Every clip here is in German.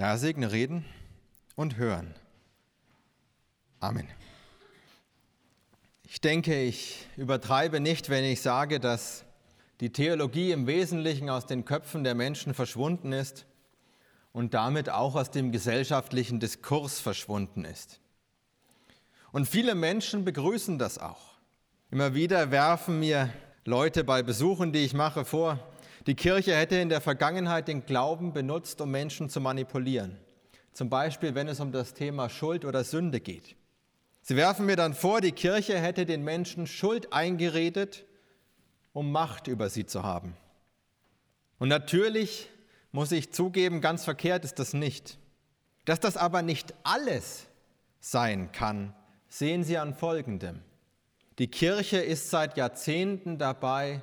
Herr segne Reden und Hören. Amen. Ich denke, ich übertreibe nicht, wenn ich sage, dass die Theologie im Wesentlichen aus den Köpfen der Menschen verschwunden ist und damit auch aus dem gesellschaftlichen Diskurs verschwunden ist. Und viele Menschen begrüßen das auch. Immer wieder werfen mir Leute bei Besuchen, die ich mache, vor, die Kirche hätte in der Vergangenheit den Glauben benutzt, um Menschen zu manipulieren. Zum Beispiel, wenn es um das Thema Schuld oder Sünde geht. Sie werfen mir dann vor, die Kirche hätte den Menschen Schuld eingeredet, um Macht über sie zu haben. Und natürlich muss ich zugeben, ganz verkehrt ist das nicht. Dass das aber nicht alles sein kann, sehen Sie an Folgendem. Die Kirche ist seit Jahrzehnten dabei,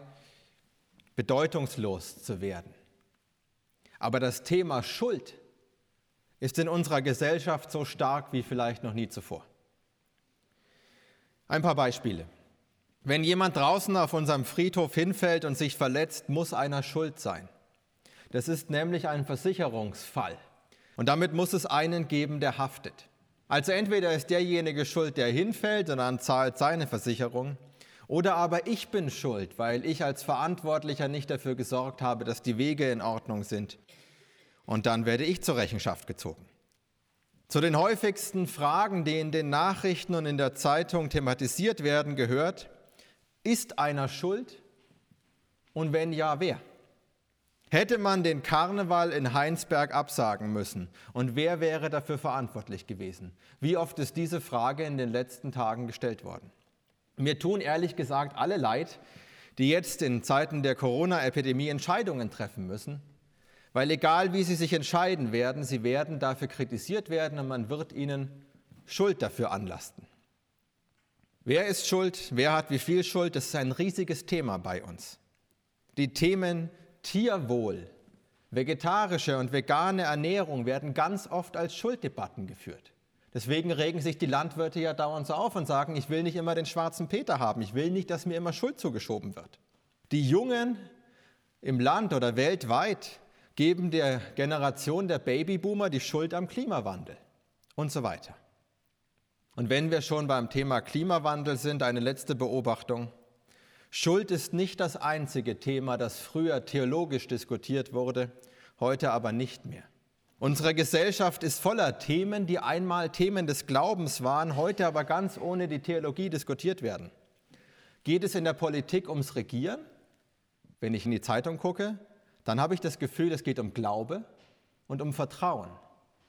bedeutungslos zu werden. Aber das Thema Schuld ist in unserer Gesellschaft so stark wie vielleicht noch nie zuvor. Ein paar Beispiele. Wenn jemand draußen auf unserem Friedhof hinfällt und sich verletzt, muss einer schuld sein. Das ist nämlich ein Versicherungsfall. Und damit muss es einen geben, der haftet. Also entweder ist derjenige schuld, der hinfällt und dann zahlt seine Versicherung, oder aber ich bin schuld, weil ich als Verantwortlicher nicht dafür gesorgt habe, dass die Wege in Ordnung sind. Und dann werde ich zur Rechenschaft gezogen. Zu den häufigsten Fragen, die in den Nachrichten und in der Zeitung thematisiert werden, gehört, ist einer schuld? Und wenn ja, wer? Hätte man den Karneval in Heinsberg absagen müssen und wer wäre dafür verantwortlich gewesen? Wie oft ist diese Frage in den letzten Tagen gestellt worden? Mir tun ehrlich gesagt alle leid, die jetzt in Zeiten der Corona-Epidemie Entscheidungen treffen müssen, weil egal wie sie sich entscheiden werden, sie werden dafür kritisiert werden und man wird ihnen Schuld dafür anlasten. Wer ist schuld? Wer hat wie viel Schuld? Das ist ein riesiges Thema bei uns. Die Themen Tierwohl, vegetarische und vegane Ernährung werden ganz oft als Schulddebatten geführt. Deswegen regen sich die Landwirte ja dauernd so auf und sagen, ich will nicht immer den schwarzen Peter haben, ich will nicht, dass mir immer Schuld zugeschoben wird. Die Jungen im Land oder weltweit geben der Generation der Babyboomer die Schuld am Klimawandel und so weiter. Und wenn wir schon beim Thema Klimawandel sind, eine letzte Beobachtung. Schuld ist nicht das einzige Thema, das früher theologisch diskutiert wurde, heute aber nicht mehr. Unsere Gesellschaft ist voller Themen, die einmal Themen des Glaubens waren, heute aber ganz ohne die Theologie diskutiert werden. Geht es in der Politik ums Regieren? Wenn ich in die Zeitung gucke, dann habe ich das Gefühl, es geht um Glaube und um Vertrauen.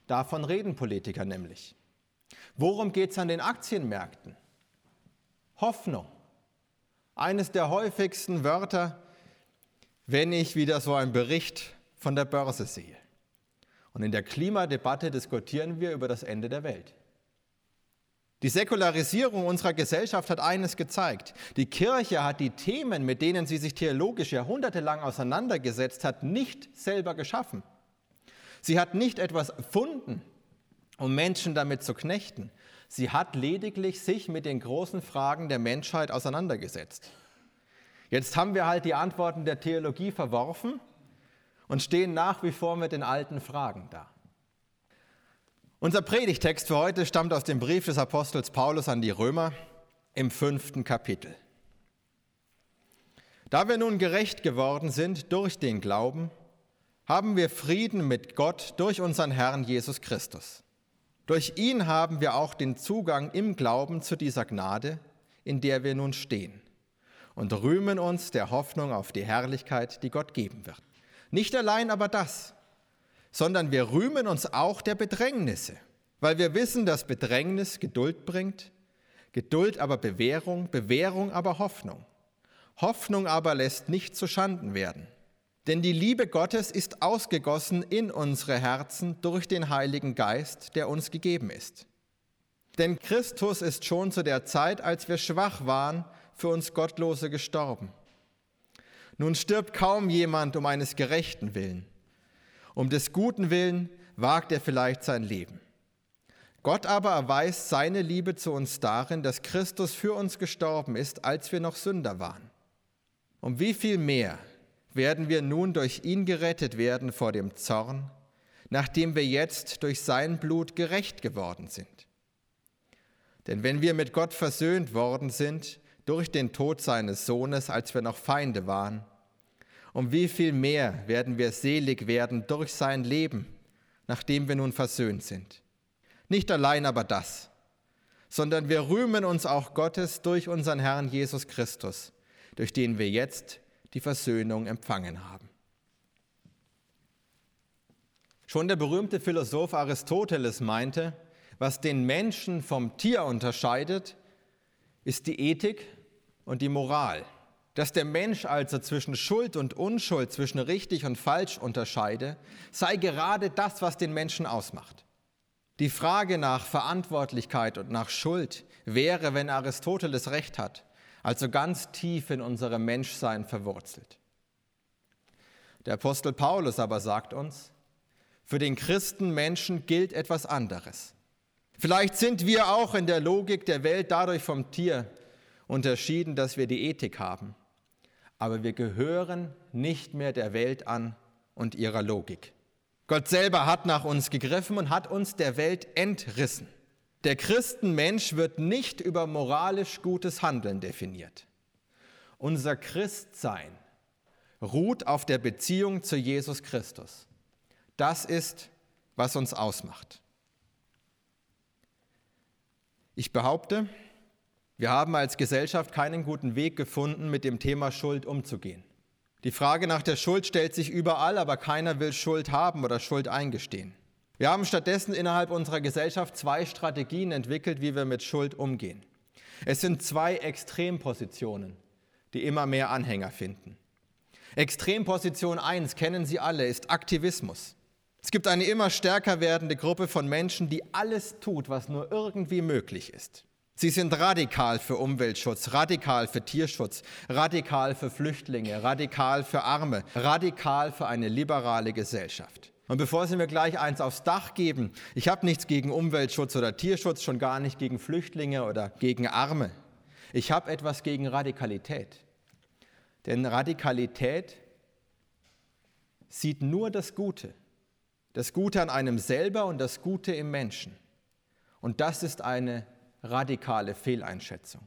Davon reden Politiker nämlich. Worum geht es an den Aktienmärkten? Hoffnung. Eines der häufigsten Wörter, wenn ich wieder so einen Bericht von der Börse sehe. Und in der Klimadebatte diskutieren wir über das Ende der Welt. Die Säkularisierung unserer Gesellschaft hat eines gezeigt. Die Kirche hat die Themen, mit denen sie sich theologisch jahrhundertelang auseinandergesetzt hat, nicht selber geschaffen. Sie hat nicht etwas erfunden, um Menschen damit zu knechten. Sie hat lediglich sich mit den großen Fragen der Menschheit auseinandergesetzt. Jetzt haben wir halt die Antworten der Theologie verworfen und stehen nach wie vor mit den alten Fragen da. Unser Predigtext für heute stammt aus dem Brief des Apostels Paulus an die Römer im fünften Kapitel. Da wir nun gerecht geworden sind durch den Glauben, haben wir Frieden mit Gott durch unseren Herrn Jesus Christus. Durch ihn haben wir auch den Zugang im Glauben zu dieser Gnade, in der wir nun stehen, und rühmen uns der Hoffnung auf die Herrlichkeit, die Gott geben wird. Nicht allein aber das, sondern wir rühmen uns auch der Bedrängnisse, weil wir wissen, dass Bedrängnis Geduld bringt, Geduld aber Bewährung, Bewährung aber Hoffnung. Hoffnung aber lässt nicht zu Schanden werden. Denn die Liebe Gottes ist ausgegossen in unsere Herzen durch den Heiligen Geist, der uns gegeben ist. Denn Christus ist schon zu der Zeit, als wir schwach waren, für uns Gottlose gestorben. Nun stirbt kaum jemand um eines Gerechten willen. Um des Guten willen wagt er vielleicht sein Leben. Gott aber erweist seine Liebe zu uns darin, dass Christus für uns gestorben ist, als wir noch Sünder waren. Um wie viel mehr werden wir nun durch ihn gerettet werden vor dem Zorn, nachdem wir jetzt durch sein Blut gerecht geworden sind. Denn wenn wir mit Gott versöhnt worden sind durch den Tod seines Sohnes, als wir noch Feinde waren, um wie viel mehr werden wir selig werden durch sein Leben, nachdem wir nun versöhnt sind. Nicht allein aber das, sondern wir rühmen uns auch Gottes durch unseren Herrn Jesus Christus, durch den wir jetzt die Versöhnung empfangen haben. Schon der berühmte Philosoph Aristoteles meinte, was den Menschen vom Tier unterscheidet, ist die Ethik und die Moral. Dass der Mensch also zwischen Schuld und Unschuld, zwischen richtig und falsch unterscheide, sei gerade das, was den Menschen ausmacht. Die Frage nach Verantwortlichkeit und nach Schuld wäre, wenn Aristoteles recht hat, also ganz tief in unserem Menschsein verwurzelt. Der Apostel Paulus aber sagt uns, für den Christenmenschen gilt etwas anderes. Vielleicht sind wir auch in der Logik der Welt dadurch vom Tier unterschieden, dass wir die Ethik haben. Aber wir gehören nicht mehr der Welt an und ihrer Logik. Gott selber hat nach uns gegriffen und hat uns der Welt entrissen. Der Christenmensch wird nicht über moralisch gutes Handeln definiert. Unser Christsein ruht auf der Beziehung zu Jesus Christus. Das ist, was uns ausmacht. Ich behaupte, wir haben als Gesellschaft keinen guten Weg gefunden, mit dem Thema Schuld umzugehen. Die Frage nach der Schuld stellt sich überall, aber keiner will Schuld haben oder Schuld eingestehen. Wir haben stattdessen innerhalb unserer Gesellschaft zwei Strategien entwickelt, wie wir mit Schuld umgehen. Es sind zwei Extrempositionen, die immer mehr Anhänger finden. Extremposition 1 kennen Sie alle, ist Aktivismus. Es gibt eine immer stärker werdende Gruppe von Menschen, die alles tut, was nur irgendwie möglich ist. Sie sind radikal für Umweltschutz, radikal für Tierschutz, radikal für Flüchtlinge, radikal für Arme, radikal für eine liberale Gesellschaft. Und bevor Sie mir gleich eins aufs Dach geben, ich habe nichts gegen Umweltschutz oder Tierschutz, schon gar nicht gegen Flüchtlinge oder gegen Arme. Ich habe etwas gegen Radikalität. Denn Radikalität sieht nur das Gute. Das Gute an einem selber und das Gute im Menschen. Und das ist eine radikale Fehleinschätzung.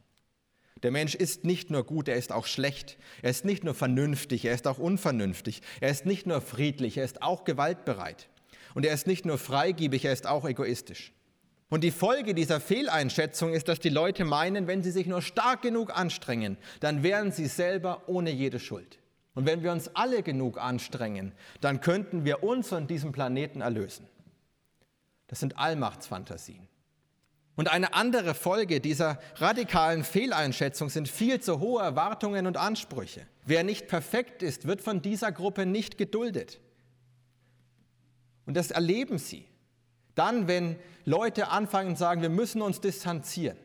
Der Mensch ist nicht nur gut, er ist auch schlecht. Er ist nicht nur vernünftig, er ist auch unvernünftig. Er ist nicht nur friedlich, er ist auch gewaltbereit. Und er ist nicht nur freigiebig, er ist auch egoistisch. Und die Folge dieser Fehleinschätzung ist, dass die Leute meinen, wenn sie sich nur stark genug anstrengen, dann wären sie selber ohne jede Schuld. Und wenn wir uns alle genug anstrengen, dann könnten wir uns und diesen Planeten erlösen. Das sind Allmachtsfantasien. Und eine andere Folge dieser radikalen Fehleinschätzung sind viel zu hohe Erwartungen und Ansprüche. Wer nicht perfekt ist, wird von dieser Gruppe nicht geduldet. Und das erleben sie. Dann, wenn Leute anfangen zu sagen, wir müssen uns distanzieren.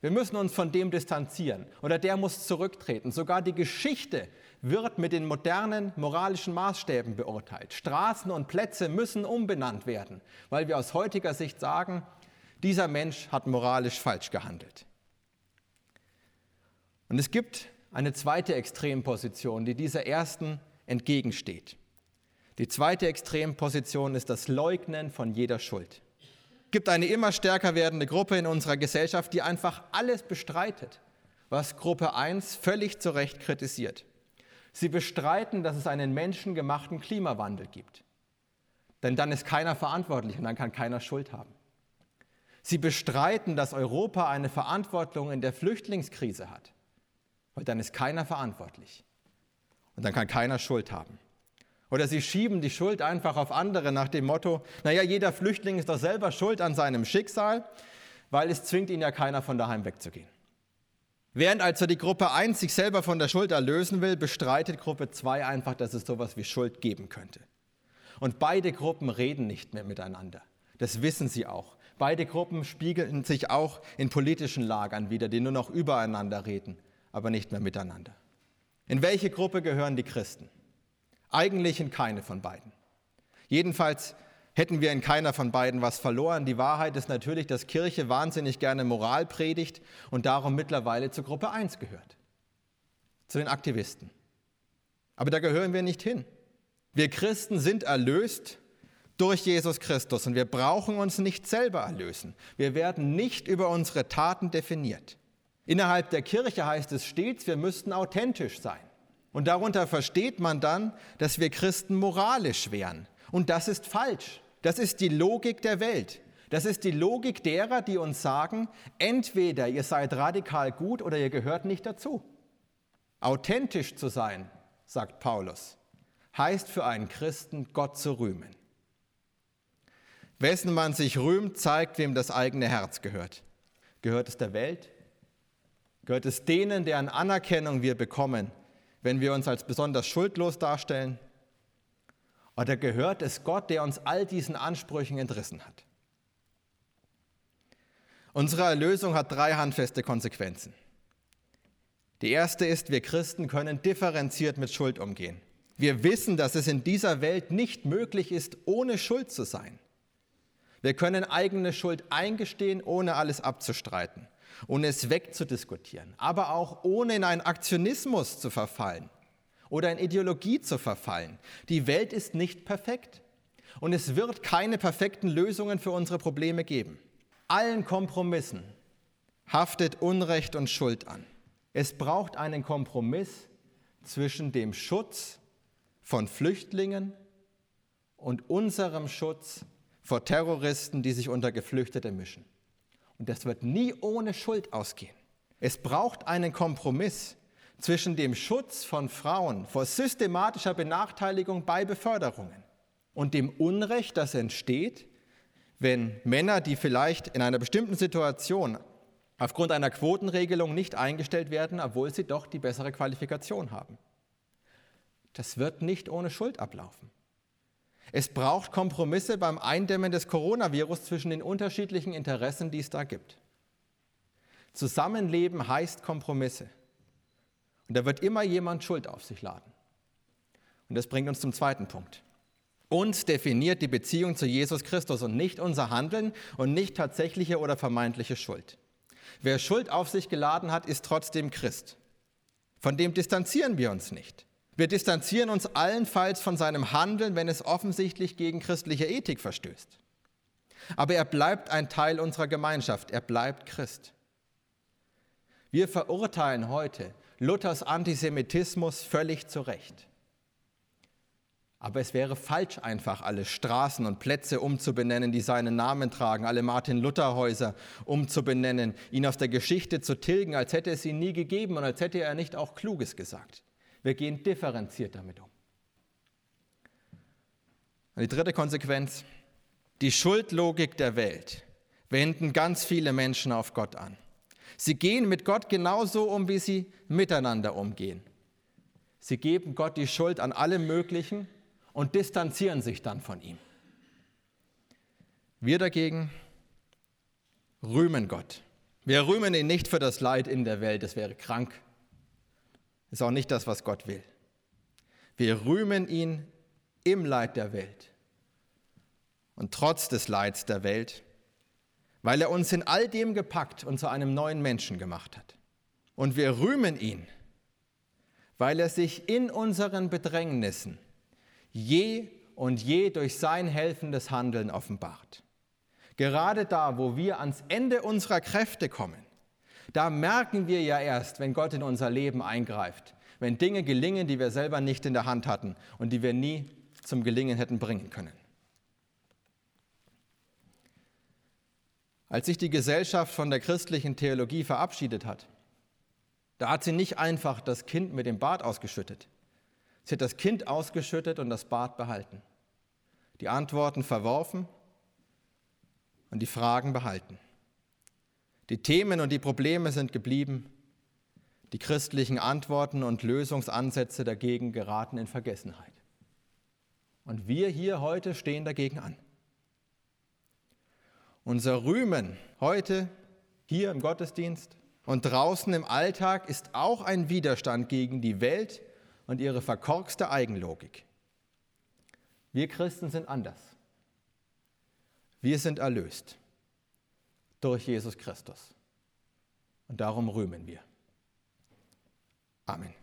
Wir müssen uns von dem distanzieren oder der muss zurücktreten. Sogar die Geschichte wird mit den modernen moralischen Maßstäben beurteilt. Straßen und Plätze müssen umbenannt werden, weil wir aus heutiger Sicht sagen, dieser Mensch hat moralisch falsch gehandelt. Und es gibt eine zweite Extremposition, die dieser ersten entgegensteht. Die zweite Extremposition ist das Leugnen von jeder Schuld. Es gibt eine immer stärker werdende Gruppe in unserer Gesellschaft, die einfach alles bestreitet, was Gruppe 1 völlig zu Recht kritisiert. Sie bestreiten, dass es einen menschengemachten Klimawandel gibt. Denn dann ist keiner verantwortlich und dann kann keiner Schuld haben. Sie bestreiten, dass Europa eine Verantwortung in der Flüchtlingskrise hat. Weil dann ist keiner verantwortlich. Und dann kann keiner Schuld haben. Oder sie schieben die Schuld einfach auf andere nach dem Motto, naja, jeder Flüchtling ist doch selber schuld an seinem Schicksal, weil es zwingt ihn ja keiner von daheim wegzugehen. Während also die Gruppe 1 sich selber von der Schuld erlösen will, bestreitet Gruppe 2 einfach, dass es sowas wie Schuld geben könnte. Und beide Gruppen reden nicht mehr miteinander. Das wissen sie auch. Beide Gruppen spiegeln sich auch in politischen Lagern wieder, die nur noch übereinander reden, aber nicht mehr miteinander. In welche Gruppe gehören die Christen? Eigentlich in keine von beiden. Jedenfalls hätten wir in keiner von beiden was verloren. Die Wahrheit ist natürlich, dass Kirche wahnsinnig gerne Moral predigt und darum mittlerweile zur Gruppe 1 gehört, zu den Aktivisten. Aber da gehören wir nicht hin. Wir Christen sind erlöst durch Jesus Christus und wir brauchen uns nicht selber erlösen. Wir werden nicht über unsere Taten definiert. Innerhalb der Kirche heißt es stets, wir müssten authentisch sein. Und darunter versteht man dann, dass wir Christen moralisch wären. Und das ist falsch. Das ist die Logik der Welt. Das ist die Logik derer, die uns sagen, entweder ihr seid radikal gut oder ihr gehört nicht dazu. Authentisch zu sein, sagt Paulus, heißt für einen Christen, Gott zu rühmen. Wessen man sich rühmt, zeigt, wem das eigene Herz gehört. Gehört es der Welt? Gehört es denen, deren Anerkennung wir bekommen, wenn wir uns als besonders schuldlos darstellen? Oder gehört es Gott, der uns all diesen Ansprüchen entrissen hat? Unsere Erlösung hat drei handfeste Konsequenzen. Die erste ist, wir Christen können differenziert mit Schuld umgehen. Wir wissen, dass es in dieser Welt nicht möglich ist, ohne Schuld zu sein. Wir können eigene Schuld eingestehen, ohne alles abzustreiten, ohne es wegzudiskutieren, aber auch ohne in einen Aktionismus zu verfallen oder in Ideologie zu verfallen. Die Welt ist nicht perfekt und es wird keine perfekten Lösungen für unsere Probleme geben. Allen Kompromissen haftet Unrecht und Schuld an. Es braucht einen Kompromiss zwischen dem Schutz von Flüchtlingen und unserem Schutz vor Terroristen, die sich unter Geflüchtete mischen. Und das wird nie ohne Schuld ausgehen. Es braucht einen Kompromiss zwischen dem Schutz von Frauen vor systematischer Benachteiligung bei Beförderungen und dem Unrecht, das entsteht, wenn Männer, die vielleicht in einer bestimmten Situation aufgrund einer Quotenregelung nicht eingestellt werden, obwohl sie doch die bessere Qualifikation haben. Das wird nicht ohne Schuld ablaufen. Es braucht Kompromisse beim Eindämmen des Coronavirus zwischen den unterschiedlichen Interessen, die es da gibt. Zusammenleben heißt Kompromisse. Und da wird immer jemand Schuld auf sich laden. Und das bringt uns zum zweiten Punkt. Uns definiert die Beziehung zu Jesus Christus und nicht unser Handeln und nicht tatsächliche oder vermeintliche Schuld. Wer Schuld auf sich geladen hat, ist trotzdem Christ. Von dem distanzieren wir uns nicht. Wir distanzieren uns allenfalls von seinem Handeln, wenn es offensichtlich gegen christliche Ethik verstößt. Aber er bleibt ein Teil unserer Gemeinschaft, er bleibt Christ. Wir verurteilen heute Luthers Antisemitismus völlig zu Recht. Aber es wäre falsch, einfach alle Straßen und Plätze umzubenennen, die seinen Namen tragen, alle Martin-Luther-Häuser umzubenennen, ihn aus der Geschichte zu tilgen, als hätte es ihn nie gegeben und als hätte er nicht auch Kluges gesagt. Wir gehen differenziert damit um. Und die dritte Konsequenz, die Schuldlogik der Welt wenden ganz viele Menschen auf Gott an. Sie gehen mit Gott genauso um, wie sie miteinander umgehen. Sie geben Gott die Schuld an allem Möglichen und distanzieren sich dann von ihm. Wir dagegen rühmen Gott. Wir rühmen ihn nicht für das Leid in der Welt, das wäre krank. Ist auch nicht das, was Gott will. Wir rühmen ihn im Leid der Welt und trotz des Leids der Welt, weil er uns in all dem gepackt und zu einem neuen Menschen gemacht hat. Und wir rühmen ihn, weil er sich in unseren Bedrängnissen je und je durch sein helfendes Handeln offenbart. Gerade da, wo wir ans Ende unserer Kräfte kommen, da merken wir ja erst, wenn Gott in unser Leben eingreift, wenn Dinge gelingen, die wir selber nicht in der Hand hatten und die wir nie zum Gelingen hätten bringen können. Als sich die Gesellschaft von der christlichen Theologie verabschiedet hat, da hat sie nicht einfach das Kind mit dem Bad ausgeschüttet. Sie hat das Kind ausgeschüttet und das Bad behalten. Die Antworten verworfen und die Fragen behalten. Die Themen und die Probleme sind geblieben, die christlichen Antworten und Lösungsansätze dagegen geraten in Vergessenheit. Und wir hier heute stehen dagegen an. Unser Rühmen heute hier im Gottesdienst und draußen im Alltag ist auch ein Widerstand gegen die Welt und ihre verkorkste Eigenlogik. Wir Christen sind anders. Wir sind erlöst durch Jesus Christus. Und darum rühmen wir. Amen.